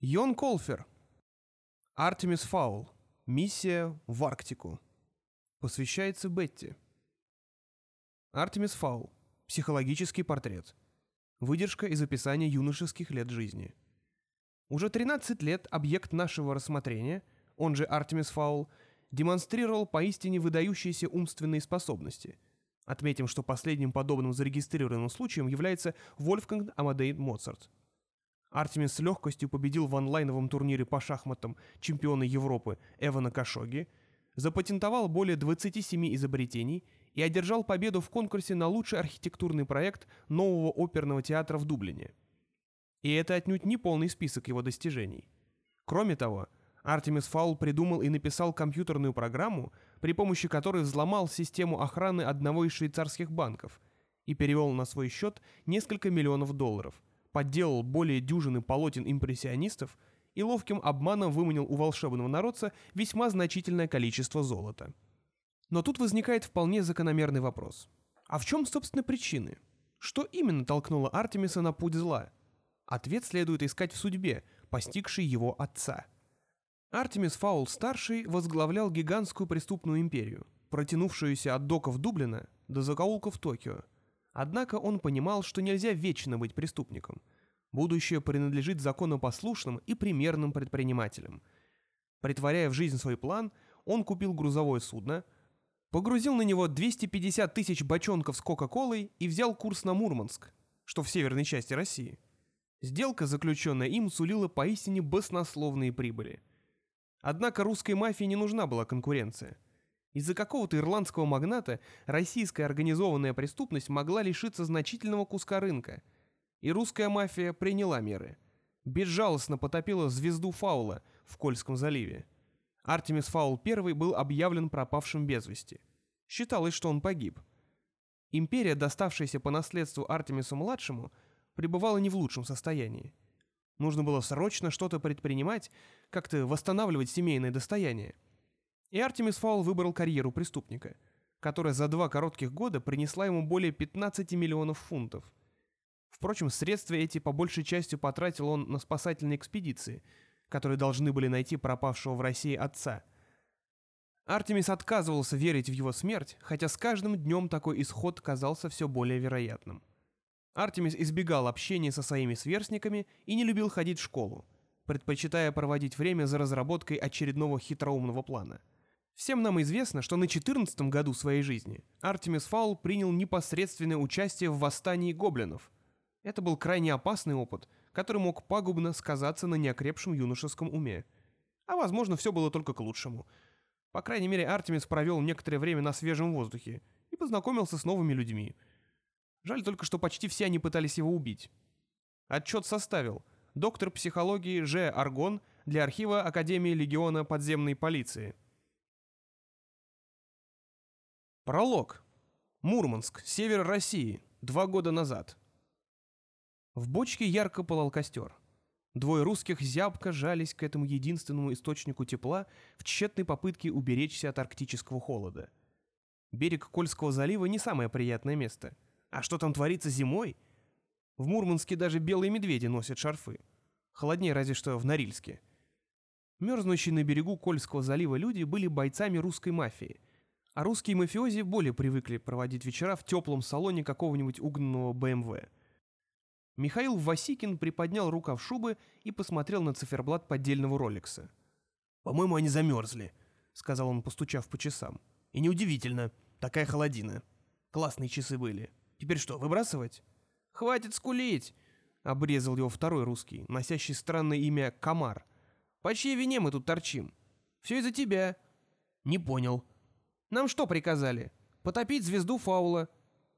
Йон Колфер. Артемис Фаул. Миссия в Арктику. Посвящается Бетти. Артемис Фаул. Психологический портрет. Выдержка из описания юношеских лет жизни. Уже 13 лет объект нашего рассмотрения, он же Артемис Фаул, демонстрировал поистине выдающиеся умственные способности. Отметим, что последним подобным зарегистрированным случаем является Вольфганг Амадей Моцарт. Артемис с легкостью победил в онлайновом турнире по шахматам чемпиона Европы Эвана Кашоги, запатентовал более 27 изобретений и одержал победу в конкурсе на лучший архитектурный проект нового оперного театра в Дублине. И это отнюдь не полный список его достижений. Кроме того, Артемис Фаул придумал и написал компьютерную программу, при помощи которой взломал систему охраны одного из швейцарских банков и перевел на свой счет несколько миллионов долларов, подделал более дюжины полотен импрессионистов и ловким обманом выманил у волшебного народца весьма значительное количество золота. Но тут возникает вполне закономерный вопрос. А в чем, собственно, причины? Что именно толкнуло Артемиса на путь зла? Ответ следует искать в судьбе, постигшей его отца – Артемис Фаул-старший возглавлял гигантскую преступную империю, протянувшуюся от доков Дублина до закоулков Токио. Однако он понимал, что нельзя вечно быть преступником. Будущее принадлежит законопослушным и примерным предпринимателям. Притворяя в жизнь свой план, он купил грузовое судно, погрузил на него 250 тысяч бочонков с Кока-Колой и взял курс на Мурманск, что в северной части России. Сделка, заключенная им, сулила поистине баснословные прибыли – Однако русской мафии не нужна была конкуренция. Из-за какого-то ирландского магната российская организованная преступность могла лишиться значительного куска рынка. И русская мафия приняла меры. Безжалостно потопила звезду Фаула в Кольском заливе. Артемис Фаул I был объявлен пропавшим без вести. Считалось, что он погиб. Империя, доставшаяся по наследству Артемису-младшему, пребывала не в лучшем состоянии. Нужно было срочно что-то предпринимать, как-то восстанавливать семейное достояние. И Артемис Фаул выбрал карьеру преступника, которая за два коротких года принесла ему более 15 миллионов фунтов. Впрочем, средства эти по большей части потратил он на спасательные экспедиции, которые должны были найти пропавшего в России отца. Артемис отказывался верить в его смерть, хотя с каждым днем такой исход казался все более вероятным. Артемис избегал общения со своими сверстниками и не любил ходить в школу, предпочитая проводить время за разработкой очередного хитроумного плана. Всем нам известно, что на 14 году своей жизни Артемис Фаул принял непосредственное участие в восстании гоблинов. Это был крайне опасный опыт, который мог пагубно сказаться на неокрепшем юношеском уме. А возможно, все было только к лучшему. По крайней мере, Артемис провел некоторое время на свежем воздухе и познакомился с новыми людьми – Жаль только, что почти все они пытались его убить. Отчет составил доктор психологии Ж. Аргон для архива Академии Легиона подземной полиции. Пролог. Мурманск, север России, два года назад. В бочке ярко пылал костер. Двое русских зябко жались к этому единственному источнику тепла в тщетной попытке уберечься от арктического холода. Берег Кольского залива не самое приятное место — а что там творится зимой? В Мурманске даже белые медведи носят шарфы. Холоднее разве что в Норильске. Мерзнущие на берегу Кольского залива люди были бойцами русской мафии, а русские мафиози более привыкли проводить вечера в теплом салоне какого-нибудь угнанного БМВ. Михаил Васикин приподнял рукав шубы и посмотрел на циферблат поддельного роликса. «По-моему, они замерзли», — сказал он, постучав по часам. «И неудивительно, такая холодина. Классные часы были». Теперь что, выбрасывать? Хватит скулить, обрезал его второй русский, носящий странное имя Комар. По чьей вине мы тут торчим? Все из-за тебя. Не понял. Нам что приказали? Потопить звезду фаула.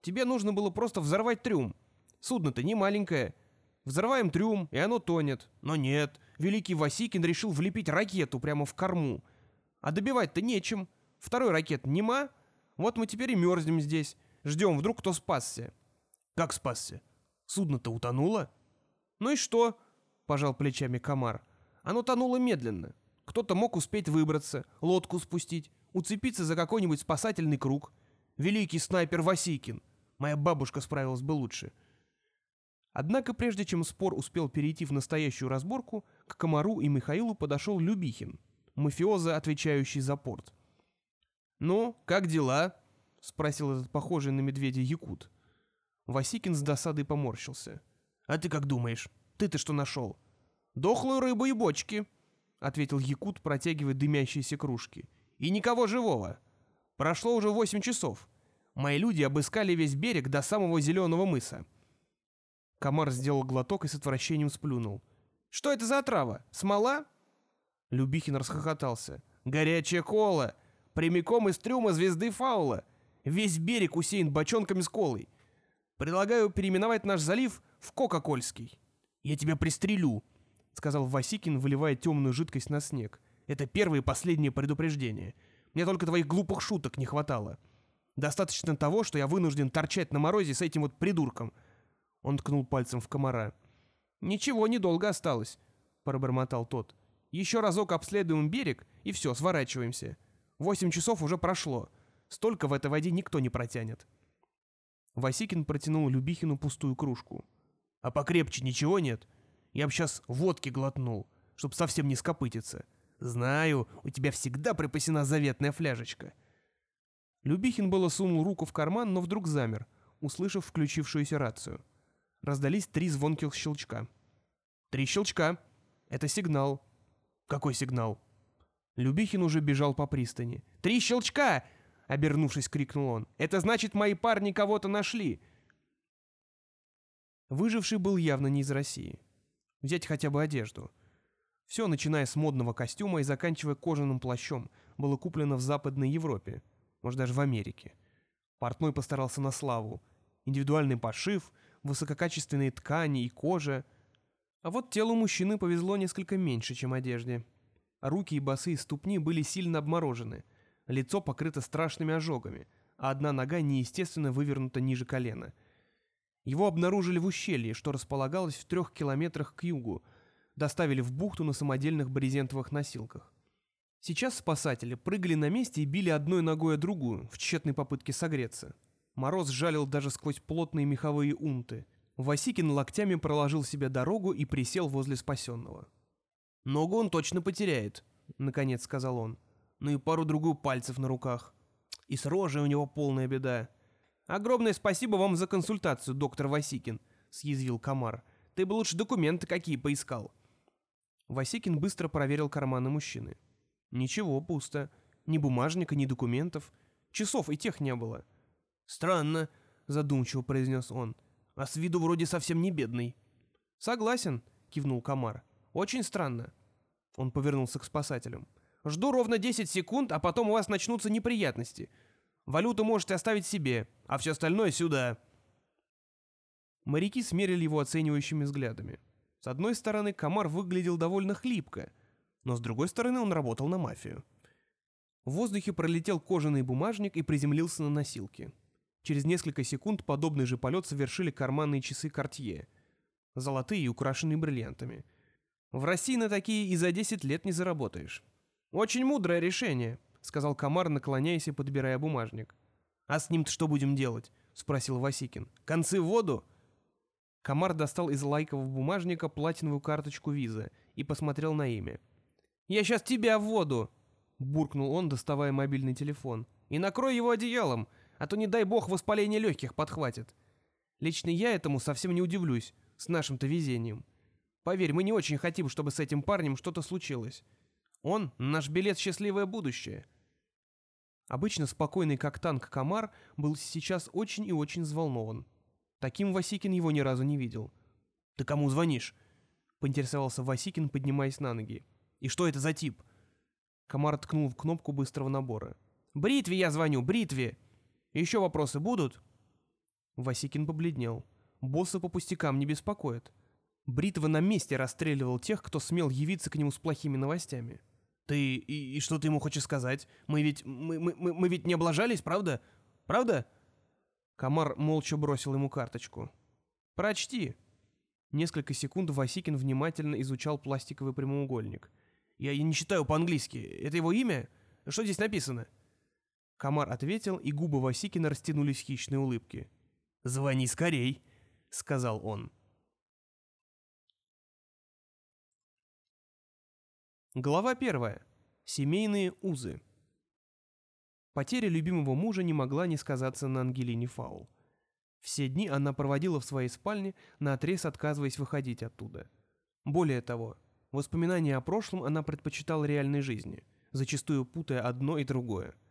Тебе нужно было просто взорвать трюм. Судно-то не маленькое. Взрываем трюм, и оно тонет. Но нет, великий Васикин решил влепить ракету прямо в корму. А добивать-то нечем. Второй ракет нема. Вот мы теперь и мерзнем здесь. Ждем, вдруг кто спасся. Как спасся? Судно-то утонуло? Ну и что? Пожал плечами комар. Оно тонуло медленно. Кто-то мог успеть выбраться, лодку спустить, уцепиться за какой-нибудь спасательный круг. Великий снайпер Васикин. Моя бабушка справилась бы лучше. Однако прежде чем спор успел перейти в настоящую разборку, к Комару и Михаилу подошел Любихин, мафиоза, отвечающий за порт. «Ну, как дела?» — спросил этот похожий на медведя якут. Васикин с досадой поморщился. «А ты как думаешь? Ты-то что нашел?» «Дохлую рыбу и бочки», — ответил якут, протягивая дымящиеся кружки. «И никого живого. Прошло уже восемь часов. Мои люди обыскали весь берег до самого зеленого мыса». Комар сделал глоток и с отвращением сплюнул. «Что это за трава? Смола?» Любихин расхохотался. «Горячая кола! Прямиком из трюма звезды фаула! Весь берег усеян бочонками с колой. Предлагаю переименовать наш залив в Кока-Кольский. Я тебя пристрелю», — сказал Васикин, выливая темную жидкость на снег. «Это первое и последнее предупреждение. Мне только твоих глупых шуток не хватало. Достаточно того, что я вынужден торчать на морозе с этим вот придурком». Он ткнул пальцем в комара. «Ничего, недолго осталось», — пробормотал тот. «Еще разок обследуем берег, и все, сворачиваемся. Восемь часов уже прошло. Столько в этой воде никто не протянет». Васикин протянул Любихину пустую кружку. «А покрепче ничего нет? Я б сейчас водки глотнул, чтоб совсем не скопытиться. Знаю, у тебя всегда припасена заветная фляжечка». Любихин было сунул руку в карман, но вдруг замер, услышав включившуюся рацию. Раздались три звонких щелчка. «Три щелчка! Это сигнал!» «Какой сигнал?» Любихин уже бежал по пристани. «Три щелчка!» — обернувшись, крикнул он. «Это значит, мои парни кого-то нашли!» Выживший был явно не из России. Взять хотя бы одежду. Все, начиная с модного костюма и заканчивая кожаным плащом, было куплено в Западной Европе, может даже в Америке. Портной постарался на славу. Индивидуальный пошив, высококачественные ткани и кожа. А вот телу мужчины повезло несколько меньше, чем одежде. Руки и босые ступни были сильно обморожены, лицо покрыто страшными ожогами, а одна нога неестественно вывернута ниже колена. Его обнаружили в ущелье, что располагалось в трех километрах к югу, доставили в бухту на самодельных брезентовых носилках. Сейчас спасатели прыгали на месте и били одной ногой о другую, в тщетной попытке согреться. Мороз жалил даже сквозь плотные меховые унты. Васикин локтями проложил себе дорогу и присел возле спасенного. «Ногу он точно потеряет», — наконец сказал он. «Ну и пару-другую пальцев на руках. И с рожей у него полная беда». «Огромное спасибо вам за консультацию, доктор Васикин», — съязвил Комар. «Ты бы лучше документы какие поискал». Васикин быстро проверил карманы мужчины. Ничего, пусто. Ни бумажника, ни документов. Часов и тех не было. «Странно», — задумчиво произнес он. «А с виду вроде совсем не бедный». «Согласен», — кивнул Комар. «Очень странно». Он повернулся к спасателям. «Жду ровно 10 секунд, а потом у вас начнутся неприятности. Валюту можете оставить себе, а все остальное сюда». Моряки смерили его оценивающими взглядами. С одной стороны, Комар выглядел довольно хлипко, но с другой стороны он работал на мафию. В воздухе пролетел кожаный бумажник и приземлился на носилки. Через несколько секунд подобный же полет совершили карманные часы Cartier. Золотые и украшенные бриллиантами. В России на такие и за 10 лет не заработаешь. «Очень мудрое решение», — сказал Комар, наклоняясь и подбирая бумажник. «А с ним-то что будем делать?» — спросил Васикин. «Концы в воду?» Комар достал из лайкового бумажника платиновую карточку виза и посмотрел на имя. «Я сейчас тебя в воду!» — буркнул он, доставая мобильный телефон. «И накрой его одеялом, а то, не дай бог, воспаление легких подхватит. Лично я этому совсем не удивлюсь, с нашим-то везением. Поверь, мы не очень хотим, чтобы с этим парнем что-то случилось. Он — наш билет в счастливое будущее». Обычно спокойный как танк комар был сейчас очень и очень взволнован. Таким Васикин его ни разу не видел. «Ты кому звонишь?» — поинтересовался Васикин, поднимаясь на ноги. «И что это за тип?» Комар ткнул в кнопку быстрого набора. «Бритве я звоню, бритве!» Еще вопросы будут?» Васикин побледнел. Босса по пустякам не беспокоит. Бритва на месте расстреливал тех, кто смел явиться к нему с плохими новостями. «Ты... и, и что ты ему хочешь сказать? Мы ведь... Мы, мы, мы, ведь не облажались, правда? Правда?» Комар молча бросил ему карточку. «Прочти». Несколько секунд Васикин внимательно изучал пластиковый прямоугольник. «Я, я не читаю по-английски. Это его имя? Что здесь написано?» Комар ответил, и губы Васикина растянулись в хищной улыбке. «Звони скорей», — сказал он. Глава первая. Семейные узы. Потеря любимого мужа не могла не сказаться на Ангелине Фаул. Все дни она проводила в своей спальне, наотрез отказываясь выходить оттуда. Более того, воспоминания о прошлом она предпочитала реальной жизни, зачастую путая одно и другое —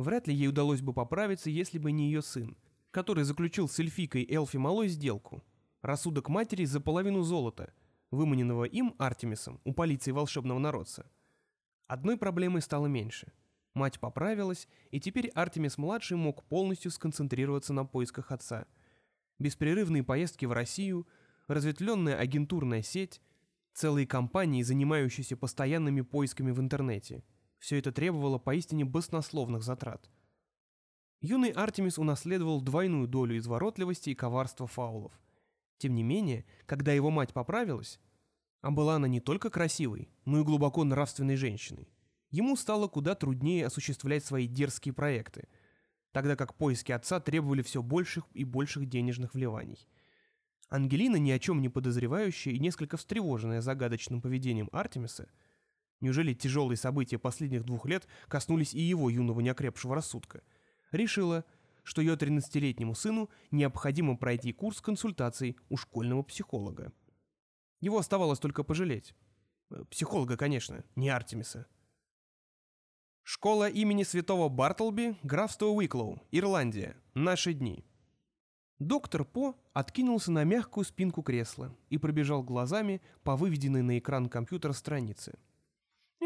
Вряд ли ей удалось бы поправиться, если бы не ее сын, который заключил с эльфикой Элфи Малой сделку. Рассудок матери за половину золота, выманенного им, Артемисом, у полиции волшебного народца. Одной проблемой стало меньше – Мать поправилась, и теперь Артемис-младший мог полностью сконцентрироваться на поисках отца. Беспрерывные поездки в Россию, разветвленная агентурная сеть, целые компании, занимающиеся постоянными поисками в интернете. Все это требовало поистине баснословных затрат. Юный Артемис унаследовал двойную долю изворотливости и коварства фаулов. Тем не менее, когда его мать поправилась, а была она не только красивой, но и глубоко нравственной женщиной, ему стало куда труднее осуществлять свои дерзкие проекты, тогда как поиски отца требовали все больших и больших денежных вливаний. Ангелина, ни о чем не подозревающая и несколько встревоженная загадочным поведением Артемиса, неужели тяжелые события последних двух лет коснулись и его юного неокрепшего рассудка, решила, что ее 13-летнему сыну необходимо пройти курс консультаций у школьного психолога. Его оставалось только пожалеть. Психолога, конечно, не Артемиса. Школа имени святого Бартлби, графство Уиклоу, Ирландия. Наши дни. Доктор По откинулся на мягкую спинку кресла и пробежал глазами по выведенной на экран компьютера странице.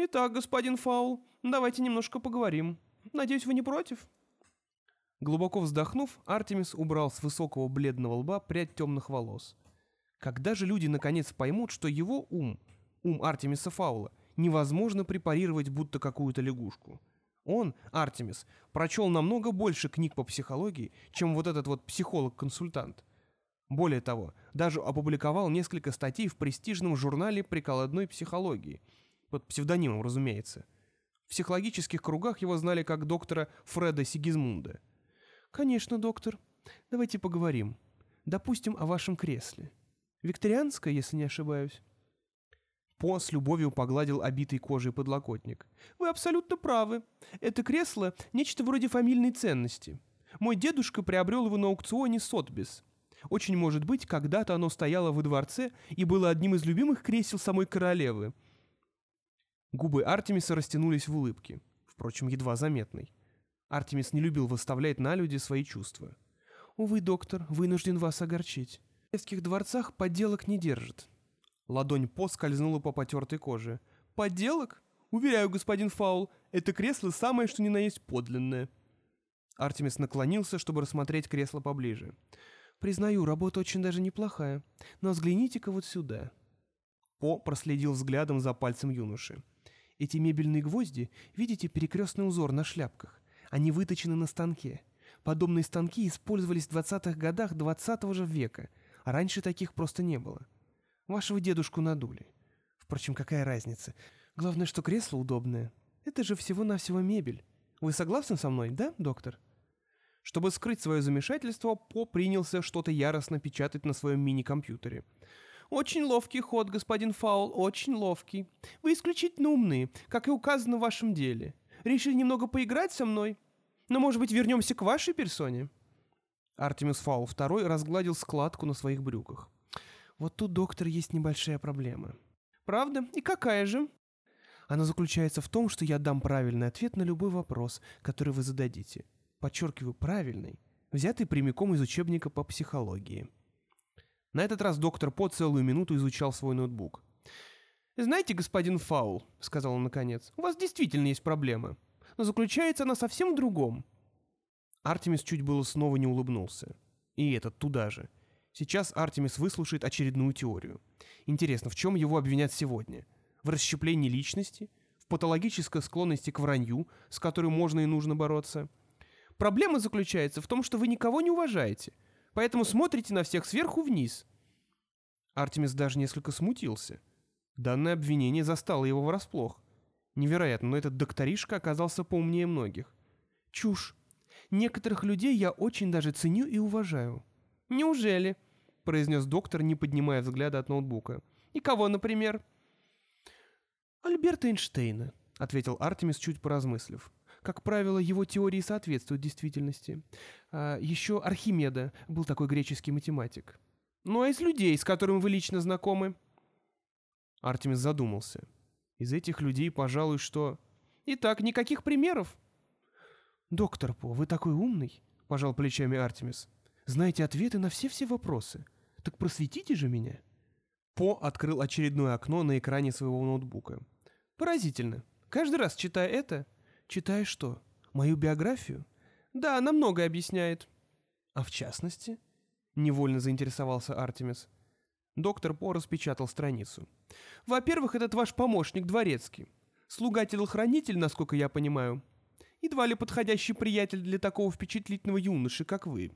«Итак, господин Фаул, давайте немножко поговорим. Надеюсь, вы не против?» Глубоко вздохнув, Артемис убрал с высокого бледного лба прядь темных волос. Когда же люди наконец поймут, что его ум, ум Артемиса Фаула, невозможно препарировать будто какую-то лягушку. Он, Артемис, прочел намного больше книг по психологии, чем вот этот вот психолог-консультант. Более того, даже опубликовал несколько статей в престижном журнале прикладной психологии, под псевдонимом, разумеется. В психологических кругах его знали как доктора Фреда Сигизмунда. «Конечно, доктор. Давайте поговорим. Допустим, о вашем кресле. Викторианское, если не ошибаюсь». По с любовью погладил обитый кожей подлокотник. «Вы абсолютно правы. Это кресло — нечто вроде фамильной ценности. Мой дедушка приобрел его на аукционе Сотбис. Очень может быть, когда-то оно стояло во дворце и было одним из любимых кресел самой королевы». Губы Артемиса растянулись в улыбке, впрочем, едва заметной. Артемис не любил выставлять на люди свои чувства. «Увы, доктор, вынужден вас огорчить. В королевских дворцах подделок не держат. Ладонь По скользнула по потертой коже. «Подделок? Уверяю, господин Фаул, это кресло самое что ни на есть подлинное». Артемис наклонился, чтобы рассмотреть кресло поближе. «Признаю, работа очень даже неплохая. Но взгляните-ка вот сюда». По проследил взглядом за пальцем юноши. «Эти мебельные гвозди, видите перекрестный узор на шляпках? Они выточены на станке. Подобные станки использовались в 20-х годах 20 -го же века, а раньше таких просто не было. Вашего дедушку надули. Впрочем, какая разница? Главное, что кресло удобное. Это же всего-навсего мебель. Вы согласны со мной, да, доктор?» Чтобы скрыть свое замешательство, По принялся что-то яростно печатать на своем мини-компьютере. «Очень ловкий ход, господин Фаул, очень ловкий. Вы исключительно умные, как и указано в вашем деле. Решили немного поиграть со мной? Но, может быть, вернемся к вашей персоне?» Артемис Фаул II разгладил складку на своих брюках. Вот тут, доктор, есть небольшая проблема. Правда? И какая же? Она заключается в том, что я дам правильный ответ на любой вопрос, который вы зададите. Подчеркиваю, правильный, взятый прямиком из учебника по психологии. На этот раз доктор По целую минуту изучал свой ноутбук. «Знаете, господин Фаул», — сказал он наконец, — «у вас действительно есть проблема. Но заключается она совсем в другом». Артемис чуть было снова не улыбнулся. И этот туда же. Сейчас Артемис выслушает очередную теорию. Интересно, в чем его обвинят сегодня? В расщеплении личности? В патологической склонности к вранью, с которой можно и нужно бороться? Проблема заключается в том, что вы никого не уважаете, поэтому смотрите на всех сверху вниз. Артемис даже несколько смутился. Данное обвинение застало его врасплох. Невероятно, но этот докторишка оказался поумнее многих. Чушь. Некоторых людей я очень даже ценю и уважаю. Неужели? произнес доктор, не поднимая взгляда от ноутбука. «И кого, например?» «Альберта Эйнштейна», — ответил Артемис, чуть поразмыслив. «Как правило, его теории соответствуют действительности. А еще Архимеда был такой греческий математик. Ну а из людей, с которыми вы лично знакомы?» Артемис задумался. «Из этих людей, пожалуй, что...» «Итак, никаких примеров?» «Доктор По, вы такой умный», — пожал плечами Артемис. «Знаете ответы на все-все вопросы. Так просветите же меня». По открыл очередное окно на экране своего ноутбука. «Поразительно. Каждый раз, читая это...» «Читая что? Мою биографию?» «Да, она многое объясняет». «А в частности?» — невольно заинтересовался Артемис. Доктор По распечатал страницу. «Во-первых, этот ваш помощник дворецкий. Слуга-телохранитель, насколько я понимаю. Едва ли подходящий приятель для такого впечатлительного юноши, как вы.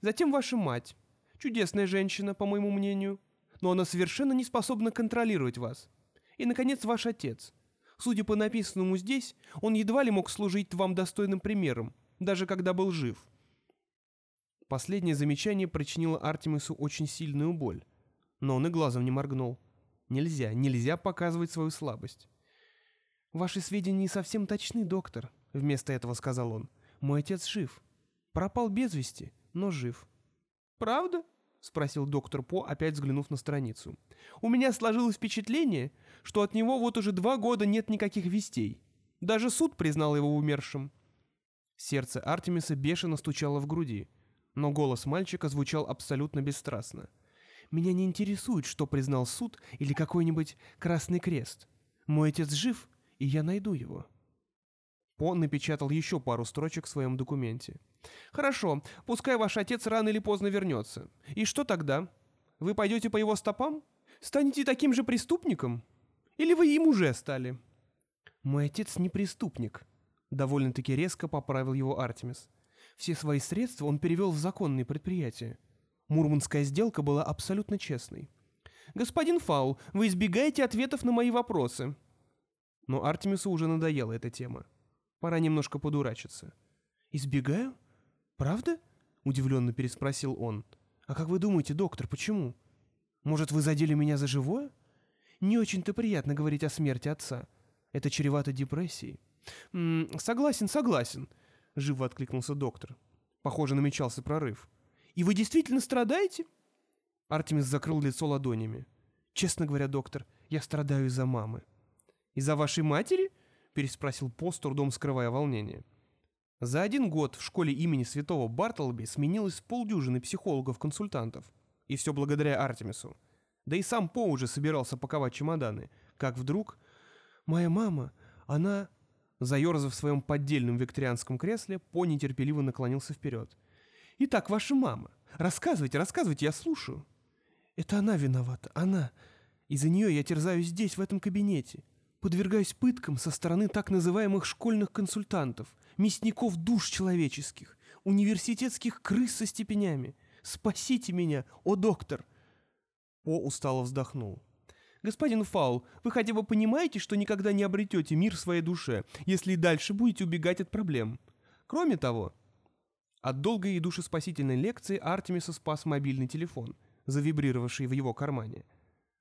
Затем ваша мать. Чудесная женщина, по моему мнению. Но она совершенно не способна контролировать вас. И, наконец, ваш отец. Судя по написанному здесь, он едва ли мог служить вам достойным примером, даже когда был жив». Последнее замечание причинило Артемису очень сильную боль но он и глазом не моргнул. Нельзя, нельзя показывать свою слабость. «Ваши сведения не совсем точны, доктор», — вместо этого сказал он. «Мой отец жив. Пропал без вести, но жив». «Правда?» — спросил доктор По, опять взглянув на страницу. «У меня сложилось впечатление, что от него вот уже два года нет никаких вестей. Даже суд признал его умершим». Сердце Артемиса бешено стучало в груди, но голос мальчика звучал абсолютно бесстрастно. Меня не интересует, что признал суд или какой-нибудь Красный Крест. Мой отец жив, и я найду его». По напечатал еще пару строчек в своем документе. «Хорошо, пускай ваш отец рано или поздно вернется. И что тогда? Вы пойдете по его стопам? Станете таким же преступником? Или вы им уже стали?» «Мой отец не преступник», — довольно-таки резко поправил его Артемис. «Все свои средства он перевел в законные предприятия. Мурманская сделка была абсолютно честной. «Господин Фаул, вы избегаете ответов на мои вопросы». Но Артемису уже надоела эта тема. Пора немножко подурачиться. «Избегаю? Правда?» — удивленно переспросил он. «А как вы думаете, доктор, почему? Может, вы задели меня за живое? Не очень-то приятно говорить о смерти отца. Это чревато депрессией». «М -м, «Согласен, согласен», — живо откликнулся доктор. Похоже, намечался прорыв. И вы действительно страдаете?» Артемис закрыл лицо ладонями. «Честно говоря, доктор, я страдаю из-за мамы». «Из-за вашей матери?» — переспросил По, с трудом скрывая волнение. За один год в школе имени святого Бартлби сменилось полдюжины психологов-консультантов. И все благодаря Артемису. Да и сам По уже собирался паковать чемоданы. Как вдруг... «Моя мама, она...» Заерзав в своем поддельном викторианском кресле, По нетерпеливо наклонился вперед. Итак, ваша мама. Рассказывайте, рассказывайте, я слушаю. Это она виновата, она. Из-за нее я терзаюсь здесь, в этом кабинете. Подвергаюсь пыткам со стороны так называемых школьных консультантов, мясников душ человеческих, университетских крыс со степенями. Спасите меня, о доктор!» О устало вздохнул. «Господин Фаул, вы хотя бы понимаете, что никогда не обретете мир в своей душе, если и дальше будете убегать от проблем? Кроме того, от долгой и душеспасительной лекции Артемиса спас мобильный телефон, завибрировавший в его кармане.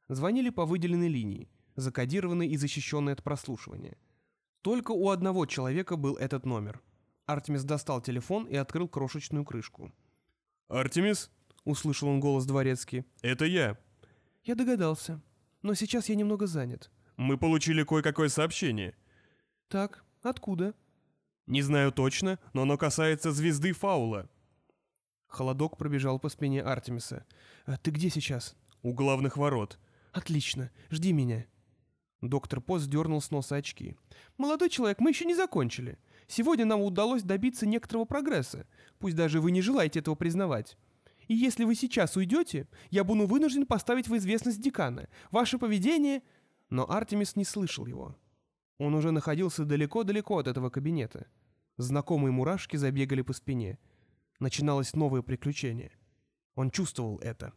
Звонили по выделенной линии, закодированной и защищенной от прослушивания. Только у одного человека был этот номер. Артемис достал телефон и открыл крошечную крышку. «Артемис?» — услышал он голос дворецкий. «Это я». «Я догадался. Но сейчас я немного занят». «Мы получили кое-какое сообщение». «Так, откуда?» Не знаю точно, но оно касается звезды Фаула. Холодок пробежал по спине Артемиса. «А ты где сейчас?» «У главных ворот». «Отлично. Жди меня». Доктор Пост дернул с носа очки. «Молодой человек, мы еще не закончили. Сегодня нам удалось добиться некоторого прогресса, пусть даже вы не желаете этого признавать. И если вы сейчас уйдете, я буду вынужден поставить в известность декана. Ваше поведение...» Но Артемис не слышал его. Он уже находился далеко-далеко от этого кабинета. Знакомые мурашки забегали по спине. Начиналось новое приключение. Он чувствовал это.